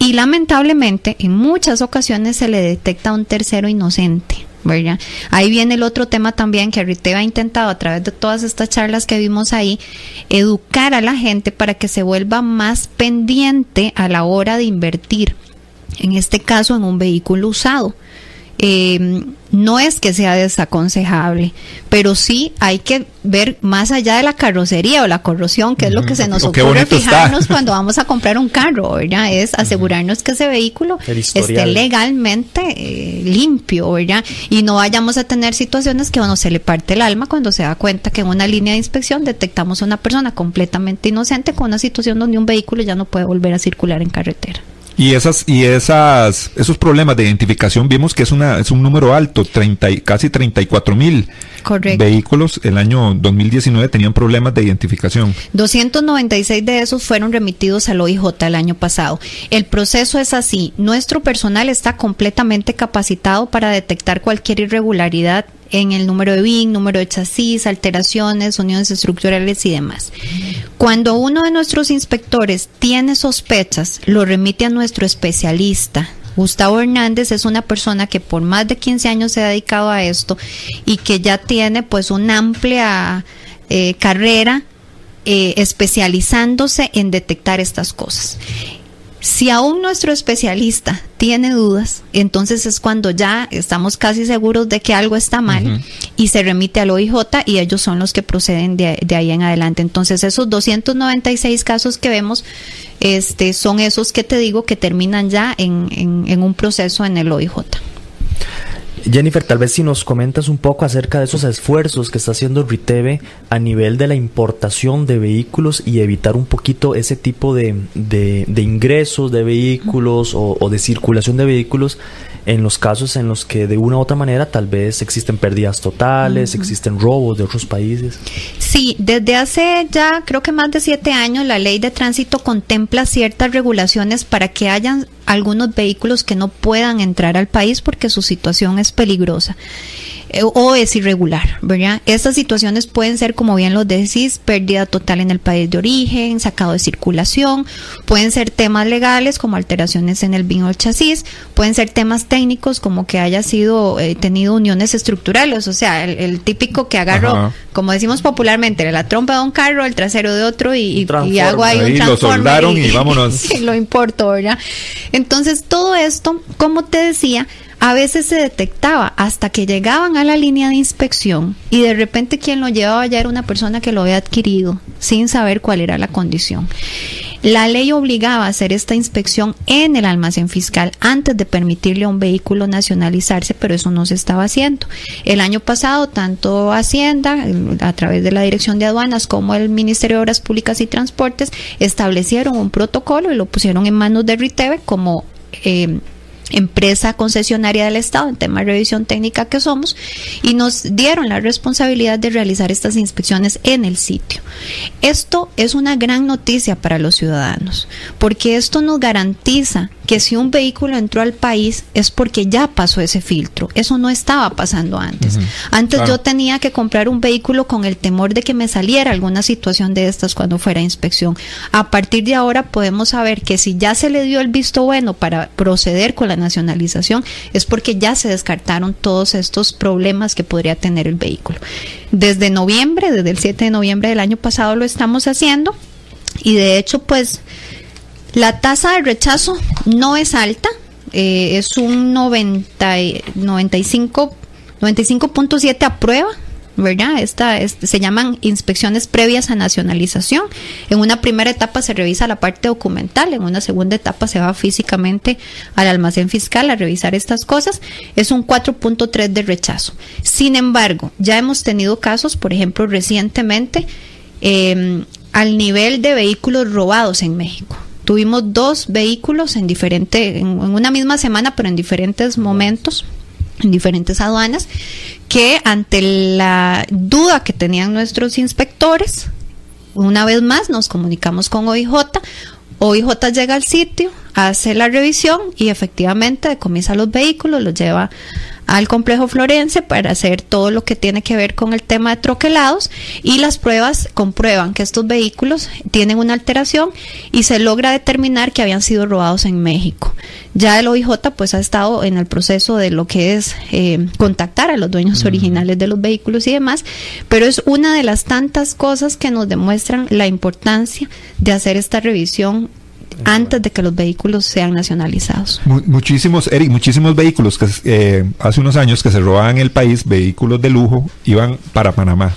Y lamentablemente en muchas ocasiones se le detecta un tercero inocente. ¿verdad? Ahí viene el otro tema también que Riteve ha intentado a través de todas estas charlas que vimos ahí, educar a la gente para que se vuelva más pendiente a la hora de invertir, en este caso en un vehículo usado. Eh, no es que sea desaconsejable, pero sí hay que ver más allá de la carrocería o la corrosión, que es lo que se nos O qué ocurre está. fijarnos cuando vamos a comprar un carro, ¿verdad? Es asegurarnos que ese vehículo esté legalmente eh, limpio, ¿verdad? Y no vayamos a tener situaciones que a uno se le parte el alma cuando se da cuenta que en una línea de inspección detectamos a una persona completamente inocente con una situación donde un vehículo ya no puede volver a circular en carretera. Y esas y esas esos problemas de identificación vimos que es una es un número alto, 30 y- casi 34 mil vehículos el año 2019 tenían problemas de identificación. 296 de esos fueron remitidos al OIJ el año pasado. El proceso es así. Nuestro personal está completamente capacitado para detectar cualquier irregularidad en el número de BIN, número de chasis, alteraciones, uniones estructurales y demás. Cuando uno de nuestros inspectores tiene sospechas, lo remite a nuestro especialista. Gustavo Hernández es una persona que por más de 15 años se ha dedicado a esto y que ya tiene pues una amplia eh, carrera eh, especializándose en detectar estas cosas. Si aún nuestro especialista tiene dudas, entonces es cuando ya estamos casi seguros de que algo está mal y se remite al OIJ y ellos son los que proceden de, de ahí en adelante. Entonces esos 296 casos que vemos este, son esos que te digo que terminan ya en, en- en un proceso en el OIJ. Jennifer, tal vez si nos comentas un poco acerca de esos esfuerzos que está haciendo Riteve a nivel de la importación de vehículos y evitar un poquito ese tipo de, de- de ingresos de vehículos o, o de circulación de vehículos en los casos en los que de una u otra manera tal vez existen pérdidas totales, existen robos de otros países. Sí, desde hace ya creo que más de siete años la ley de tránsito contempla ciertas regulaciones para que hayan algunos vehículos que no puedan entrar al país porque su situación es peligrosa o es irregular, ¿verdad? Estas situaciones pueden ser, como bien lo decís, pérdida total en el país de origen, sacado de circulación, pueden ser temas legales como alteraciones en el BIN o el chasis, pueden ser temas técnicos como que haya sido eh, tenido uniones estructurales, o sea, el, el típico que agarro, Ajá. como decimos popularmente, la trompa de un carro, el trasero de otro y, y- hago ahí un Ahí lo transformer soldaron y vámonos. y lo importo, ¿verdad? Entonces, todo esto, como te decía, a veces se detectaba hasta que llegaban a la línea de inspección y de repente quien lo llevaba ya era una persona que lo había adquirido sin saber cuál era la condición. La ley obligaba a hacer esta inspección en el almacén fiscal antes de permitirle a un vehículo nacionalizarse, pero eso no se estaba haciendo. El año pasado, tanto Hacienda, el- a través de la Dirección de Aduanas, como el Ministerio de Obras Públicas y Transportes, establecieron un protocolo y lo pusieron en manos de Riteve como eh, empresa concesionaria del Estado en tema de revisión técnica que somos y nos dieron la responsabilidad de realizar estas inspecciones en el sitio. Esto es una gran noticia para los ciudadanos porque esto nos garantiza que si un vehículo entró al país es porque ya pasó ese filtro. Eso no estaba pasando antes. Antes claro. yo tenía que comprar un vehículo con el temor de que me saliera alguna situación de estas cuando fuera a inspección. A partir de ahora podemos saber que si ya se le dio el visto bueno para proceder con la nacionalización es porque ya se descartaron todos estos problemas que podría tener el vehículo. Desde noviembre, desde el 7 de noviembre del año pasado lo estamos haciendo y de hecho pues la tasa de rechazo no es alta. eh, es un 90, 95, 95.7 a prueba ¿verdad? Esta, se llaman inspecciones previas a nacionalización. En una primera etapa se revisa la parte documental, en una segunda etapa se va físicamente al almacén fiscal a revisar estas cosas. Es un 4.3 de rechazo. Sin embargo, ya hemos tenido casos, por ejemplo, recientemente, em, al nivel de vehículos robados en México. Tuvimos dos vehículos en diferente, en una misma semana, pero en diferentes momentos en diferentes aduanas, que ante la duda que tenían nuestros inspectores, una vez más nos comunicamos con OIJ, OIJ llega al sitio, hace la revisión y efectivamente decomisa los vehículos, los lleva al complejo florense para hacer todo lo que tiene que ver con el tema de troquelados y las pruebas comprueban que estos vehículos tienen una alteración y se logra determinar que habían sido robados en México. Ya el OIJ pues ha estado en el proceso de lo que es eh, contactar a los dueños originales de los vehículos y demás, pero es una de las tantas cosas que nos demuestran la importancia de hacer esta revisión antes de que los vehículos sean nacionalizados. muchísimos, Eric, muchísimos vehículos que eh, hace unos años que se robaban el país, vehículos de lujo, iban para Panamá.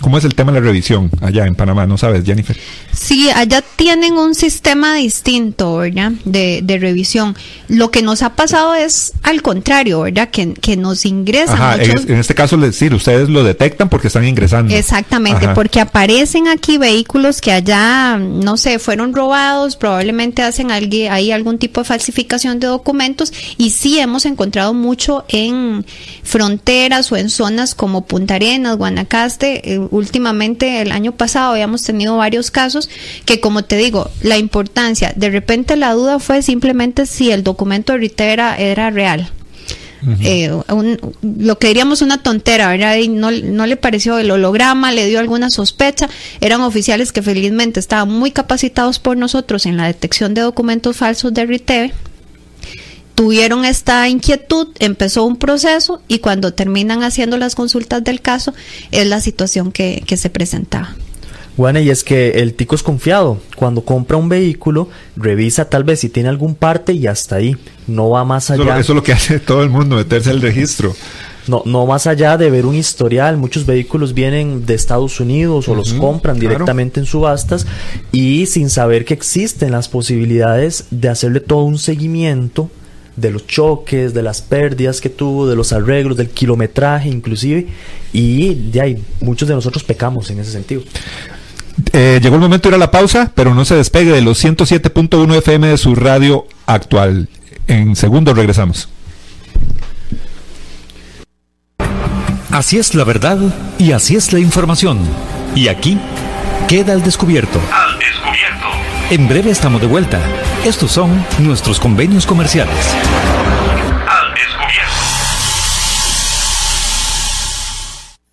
¿Cómo es el tema de la revisión allá en Panamá? ¿No sabes, Jennifer? Sí, allá tienen un sistema distinto, ¿verdad? De, de revisión. Lo que nos ha pasado es al contrario, ¿verdad? Que, que nos ingresan. Ajá, en, este caso, decir, ustedes lo detectan porque están ingresando. Exactamente, porque aparecen aquí vehículos que allá, no sé, fueron robados, probablemente hacen ahí algún tipo de falsificación de documentos y sí hemos encontrado mucho en fronteras o en zonas como Punta Arenas, Guanacaste. Eh, últimamente, el año pasado, habíamos tenido varios casos que, como te digo, la importancia, de repente la duda fue simplemente si el documento de Ritera era real. Eh, lo que diríamos una tontera, ¿verdad? Y no, no, le pareció el holograma, le dio alguna sospecha. Eran oficiales que felizmente estaban muy capacitados por nosotros en la detección de documentos falsos de RITEVE tuvieron esta inquietud, empezó un proceso y cuando terminan haciendo las consultas del caso es la situación que, se presentaba. Bueno, y es que el tico es confiado. Cuando compra un vehículo, revisa tal vez si tiene algún parte y hasta ahí. No va más allá. Eso, es lo que hace todo el mundo, meterse al registro. No, no más allá de ver un historial. Muchos vehículos vienen de Estados Unidos o los compran directamente en subastas y sin saber que existen las posibilidades de hacerle todo un seguimiento de los choques, de las pérdidas que tuvo, de los arreglos, del kilometraje inclusive, y de ahí muchos de nosotros pecamos en ese sentido. Eh, llegó el momento de ir a la pausa, pero no se despegue de los 107.1 FM de su radio actual. En segundos regresamos. Así es la verdad y así es la información. Y aquí queda el descubierto. Al descubierto. En breve estamos de vuelta. Estos son nuestros convenios comerciales.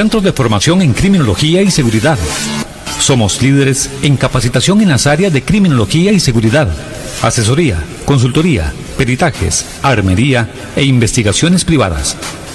Centros de Formación en Criminología y Seguridad. Somos líderes en capacitación en las áreas de criminología y seguridad, asesoría, consultoría, peritajes, armería e investigaciones privadas.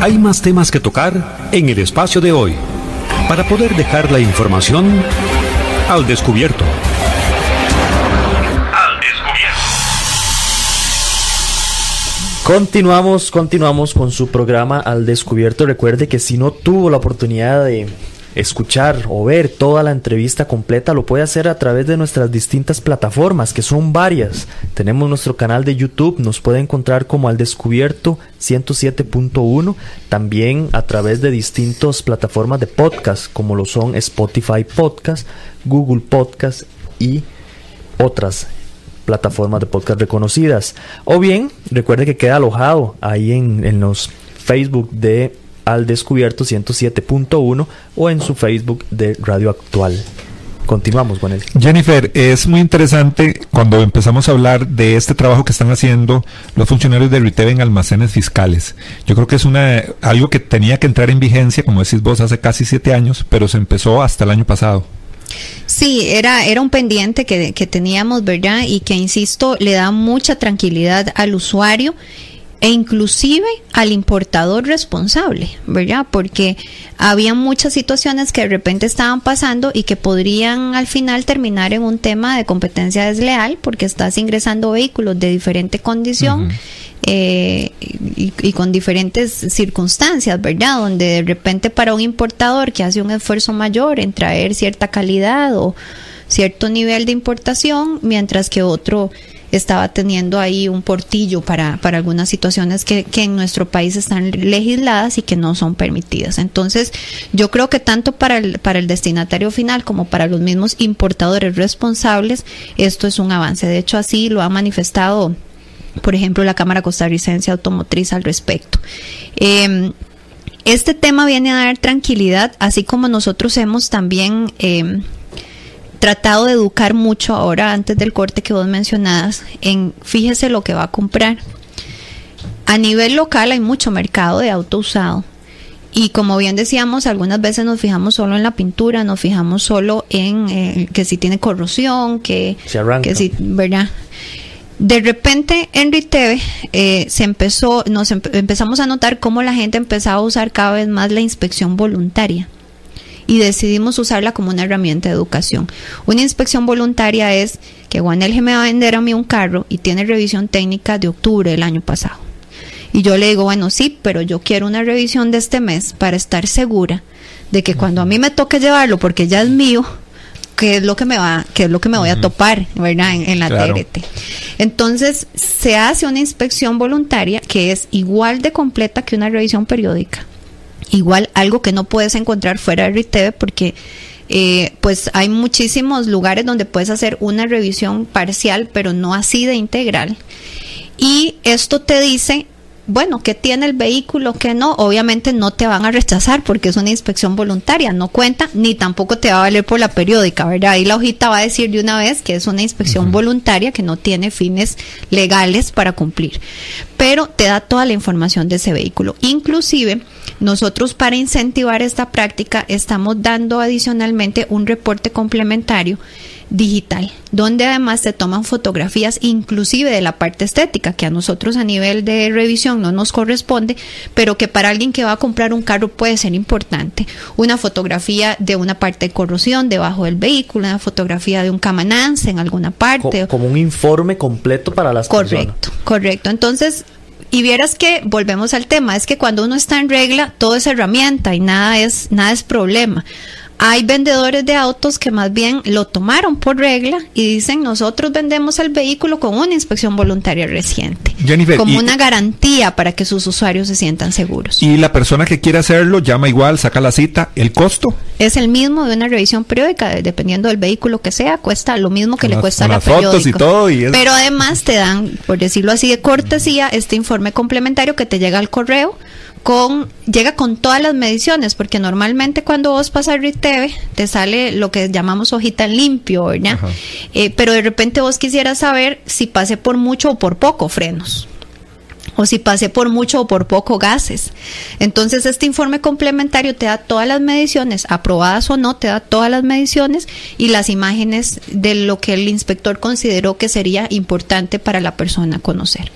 hay más temas que tocar en el espacio de hoy para poder dejar la información al descubierto. Continuamos, continuamos con su programa Al Descubierto. Recuerde que si no tuvo la oportunidad de escuchar o ver toda la entrevista completa, lo puede hacer a través de nuestras distintas plataformas, que son varias. Tenemos nuestro canal de YouTube, nos puede encontrar como Al Descubierto 107.1, también a través de distintas plataformas de podcast, como lo son Spotify Podcast, Google Podcast y otras plataformas de podcast reconocidas. O bien, recuerde que queda alojado ahí en, en los Facebook de Al Descubierto 107.1 o en su Facebook de Radio Actual. Continuamos con él. Jennifer, es muy interesante cuando empezamos a hablar de este trabajo que están haciendo los funcionarios de RITEV en almacenes fiscales. Yo creo que es una algo que tenía que entrar en vigencia, como decís vos, hace casi siete años, pero se empezó hasta el año pasado. Sí, era, era un pendiente que, que teníamos, ¿verdad? Y que, insisto, le da mucha tranquilidad al usuario e inclusive al importador responsable, ¿verdad? Porque había muchas situaciones que de repente estaban pasando y que podrían al final terminar en un tema de competencia desleal porque estás ingresando vehículos de diferente condición. eh, y, y con diferentes circunstancias, ¿verdad? Donde de repente para un importador que hace un esfuerzo mayor en traer cierta calidad o cierto nivel de importación, mientras que otro estaba teniendo ahí un portillo para, para algunas situaciones que, que en nuestro país están legisladas y que no son permitidas. Entonces, yo creo que tanto para el, para el destinatario final como para los mismos importadores responsables, esto es un avance. De hecho, así lo ha manifestado, por ejemplo, la Cámara Costarricense Automotriz al respecto. Eh, este tema viene a dar tranquilidad, así como nosotros hemos también eh, tratado de educar mucho ahora antes del corte que vos mencionabas en fíjese lo que va a comprar. A nivel local hay mucho mercado de auto usado. Y como bien decíamos, algunas veces nos fijamos solo en la pintura, nos fijamos solo en eh, que si tiene corrosión, que, Se que si, ¿verdad? De repente en Riteve eh, se empezó, nos empe- empezamos a notar cómo la gente empezaba a usar cada vez más la inspección voluntaria y decidimos usarla como una herramienta de educación. Una inspección voluntaria es que Guanelge me va a vender a mí un carro y tiene revisión técnica de octubre del año pasado. Y yo le digo, bueno, sí, pero yo quiero una revisión de este mes para estar segura de que cuando a mí me toque llevarlo, porque ya es mío, qué es lo que me va, qué es lo que me voy a topar, ¿verdad? En, en la Claro. TRT. Entonces, se hace una inspección voluntaria que es igual de completa que una revisión periódica. Igual algo que no puedes encontrar fuera de RITEV porque eh, pues hay muchísimos lugares donde puedes hacer una revisión parcial, pero no así de integral. Y esto te dice, bueno, ¿qué tiene el vehículo? ¿Qué no? Obviamente no te van a rechazar porque es una inspección voluntaria, no cuenta, ni tampoco te va a valer por la periódica, ¿verdad? Ahí la hojita va a decir de una vez que es una inspección voluntaria que no tiene fines legales para cumplir, pero te da toda la información de ese vehículo. Inclusive, nosotros para incentivar esta práctica estamos dando adicionalmente un reporte complementario digital, donde además se toman fotografías inclusive de la parte estética, que a nosotros a nivel de revisión no nos corresponde, pero que para alguien que va a comprar un carro puede ser importante. Una fotografía de una parte de corrosión debajo del vehículo, una fotografía de un camanance en alguna Co- parte. como un informe completo para las personas. Correcto, correcto. Entonces, y vieras que volvemos al tema, es que cuando uno está en regla, todo es herramienta y nada es nada es problema. Hay vendedores de autos que más bien lo tomaron por regla y dicen nosotros vendemos el vehículo con una inspección voluntaria reciente, Jennifer, como y- una garantía para que sus usuarios se sientan seguros. Y la persona que quiere hacerlo llama igual, saca la cita, el costo. es el mismo de una revisión periódica, de- dependiendo del vehículo que sea, cuesta lo mismo que Con le las- cuesta la las fotos y todo, y es- Pero además te dan, por decirlo así, de cortesía, este informe complementario que te llega al correo con llega con todas las mediciones, porque normalmente cuando vos pasas RITEV te sale lo que llamamos hojita limpio, ¿verdad? Eh, pero de repente vos quisieras saber si pasé por mucho o por poco frenos o si pasé por mucho o por poco gases. Entonces este informe complementario te da todas las mediciones, aprobadas o no, te da todas las mediciones y las imágenes de lo que el inspector consideró que sería importante para la persona conocer.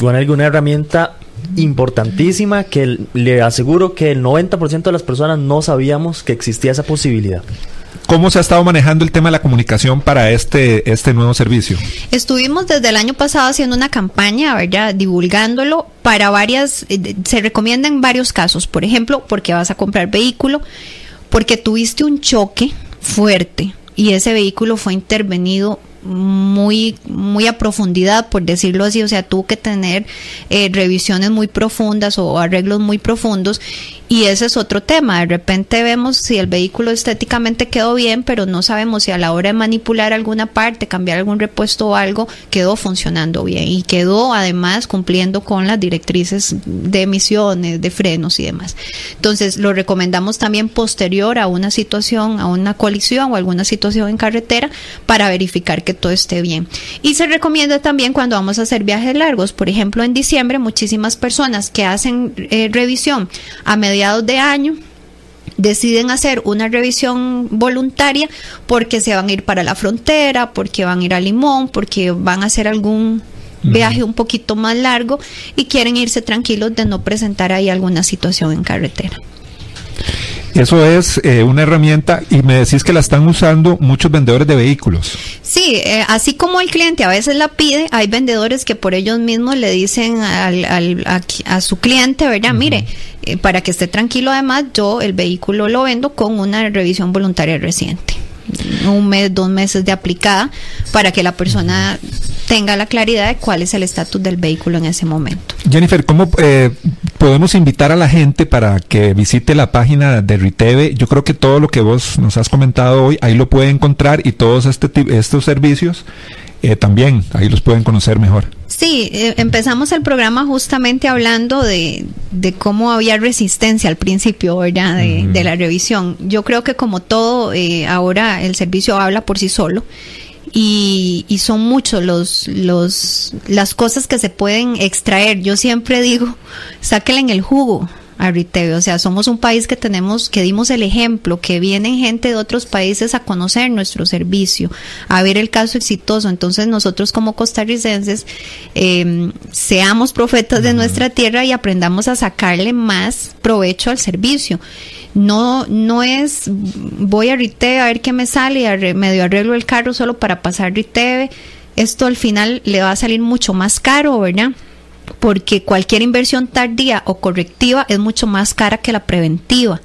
Con alguna herramienta importantísima que le aseguro que el 90% de las personas no sabíamos que existía esa posibilidad. ¿Cómo se ha estado manejando el tema de la comunicación para este, este nuevo servicio? Estuvimos desde el año pasado haciendo una campaña, ¿verdad? Divulgándolo para varias, eh, se recomienda en varios casos. Por ejemplo, porque vas a comprar vehículo, porque tuviste un choque fuerte y ese vehículo fue intervenido muy, muy a profundidad, por decirlo así, o sea, tuvo que tener eh, revisiones muy profundas o arreglos muy profundos y ese es otro tema. De repente vemos si el vehículo estéticamente quedó bien, pero no sabemos si a la hora de manipular alguna parte, cambiar algún repuesto o algo, quedó funcionando bien y quedó además cumpliendo con las directrices de emisiones, de frenos y demás. Entonces, lo recomendamos también posterior a una situación, a una colisión o alguna situación en carretera para verificar que todo esté bien. Y se recomienda también cuando vamos a hacer viajes largos, por ejemplo, en diciembre, muchísimas personas que hacen eh, revisión a mediados de año deciden hacer una revisión voluntaria porque se van a ir para la frontera, porque van a ir a Limón, porque van a hacer algún viaje un poquito más largo y quieren irse tranquilos de no presentar ahí alguna situación en carretera. Eso es eh, una herramienta y me decís que la están usando muchos vendedores de vehículos. Sí, eh, así como el cliente a veces la pide, hay vendedores que por ellos mismos le dicen al, al, a, su cliente, ¿verdad? Mire, eh, para que esté tranquilo además, yo el vehículo lo vendo con una revisión voluntaria reciente un mes, dos meses de aplicada para que la persona tenga la claridad de cuál es el estatus del vehículo en ese momento. Jennifer, ¿cómo eh, podemos invitar a la gente para que visite la página de Riteve? Yo creo que todo lo que vos nos has comentado hoy, ahí lo puede encontrar y todos este, estos servicios eh, también ahí los pueden conocer mejor. Sí, eh, empezamos el programa justamente hablando de, de, cómo había resistencia al principio, ¿verdad? De, de la revisión. Yo creo que como todo, eh, ahora el servicio habla por sí solo. Y, y, son muchos los, los, las cosas que se pueden extraer. Yo siempre digo, sáquenle en el jugo a O sea, somos un país que tenemos, que dimos el ejemplo, que vienen gente de otros países a conocer nuestro servicio, a ver el caso exitoso. Entonces nosotros como costarricenses eh, seamos profetas de nuestra tierra y aprendamos a sacarle más provecho al servicio. No, no es voy a Riteve a ver qué me sale y medio arreglo el carro solo para pasar Riteve. Esto al final le va a salir mucho más caro, ¿verdad? Porque cualquier inversión tardía o correctiva es mucho más cara que la preventiva.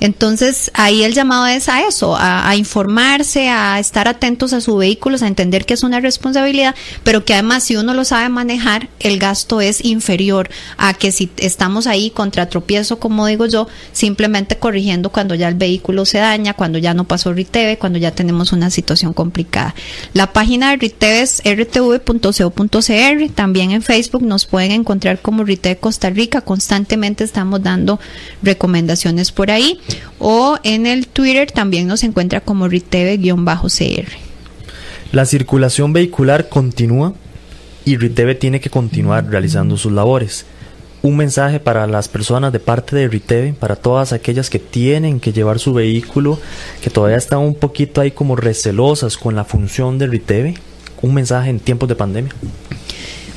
Entonces, ahí el llamado es a eso, a, informarse, a estar atentos a sus vehículos, a entender que es una responsabilidad, pero que además si uno lo sabe manejar, el gasto es inferior a que si estamos ahí contra tropiezo, como digo yo, simplemente corrigiendo cuando ya el vehículo se daña, cuando ya no pasó RITEVE, cuando ya tenemos una situación complicada. La página de RITEVE es rtv.co.cr, también en Facebook nos pueden encontrar como RITEVE Costa Rica, constantemente estamos dando recomendaciones por ahí o en el Twitter también nos encuentra como Riteve-CR. La circulación vehicular continúa y Riteve tiene que continuar realizando sus labores. Un mensaje para las personas de parte de Riteve, para todas aquellas que tienen que llevar su vehículo, que todavía están un poquito ahí como recelosas con la función de Riteve. Un mensaje en tiempos de pandemia.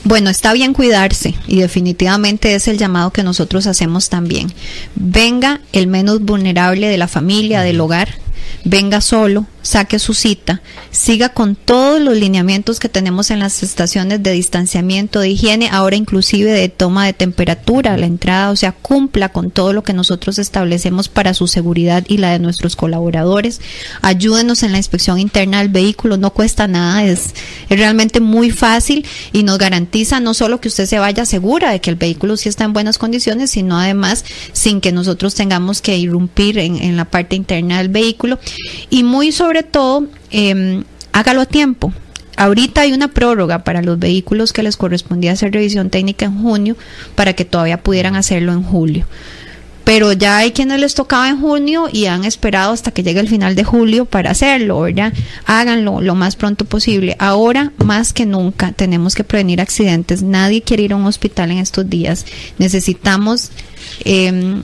Bueno, está bien cuidarse y definitivamente es el llamado que nosotros hacemos también. Venga el menos vulnerable de la familia, del hogar, venga solo, saque su cita, siga con todos los lineamientos que tenemos en las estaciones de distanciamiento, de higiene, ahora inclusive de toma de temperatura a la entrada, o sea, cumpla con todo lo que nosotros establecemos para su seguridad y la de nuestros colaboradores. Ayúdenos en la inspección interna del vehículo, no cuesta nada, es, es realmente muy fácil y nos garantiza no solo que usted se vaya segura de que el vehículo sí está en buenas condiciones, sino además sin que nosotros tengamos que irrumpir en, en la parte interna del vehículo y muy sobre todo, eh, hágalo a tiempo. Ahorita hay una prórroga para los vehículos que les correspondía hacer revisión técnica en junio para que todavía pudieran hacerlo en julio. Pero ya hay quienes les tocaba en junio y han esperado hasta que llegue el final de julio para hacerlo, ¿verdad? Háganlo lo más pronto posible. Ahora, más que nunca, tenemos que prevenir accidentes. Nadie quiere ir a un hospital en estos días. Necesitamos eh,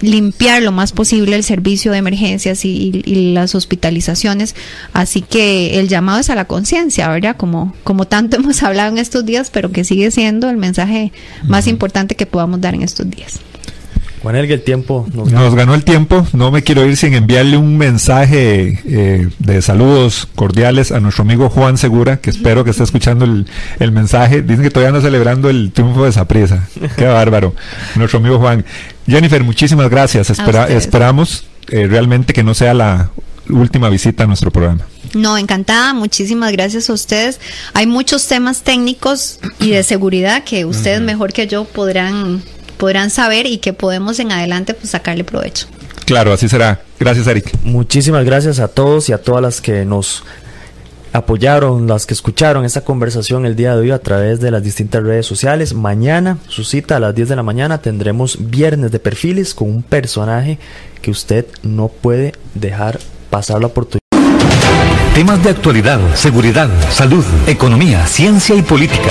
limpiar lo más posible el servicio de emergencias y, y, las hospitalizaciones. Así que el llamado es a la conciencia, ¿verdad? Como, como tanto hemos hablado en estos días, pero que sigue siendo el mensaje más importante que podamos dar en estos días. Juan el tiempo nos ganó. nos ganó. el tiempo. No me quiero ir sin enviarle un mensaje eh, de saludos cordiales a nuestro amigo Juan Segura, que espero que esté escuchando el, el mensaje. Dicen que todavía no celebrando el triunfo de Saprisa. Qué bárbaro. Nuestro amigo Juan. Jennifer, muchísimas gracias. Espera, esperamos eh, realmente que no sea la última visita a nuestro programa. No, encantada. Muchísimas gracias a ustedes. Hay muchos temas técnicos y de seguridad que ustedes mejor que yo podrán podrán saber y que podemos en adelante pues sacarle provecho. Claro, así será. Gracias, Eric. Muchísimas gracias a todos y a todas las que nos apoyaron, las que escucharon esta conversación el día de hoy a través de las distintas redes sociales. Mañana, su cita a las 10 de la mañana, tendremos viernes de perfiles con un personaje que usted no puede dejar pasar la oportunidad. Temas de actualidad, seguridad, salud, economía, ciencia y política.